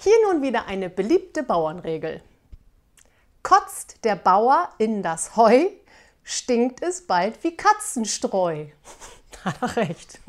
Hier nun wieder eine beliebte Bauernregel. Kotzt der Bauer in das Heu, stinkt es bald wie Katzenstreu. Hat er recht.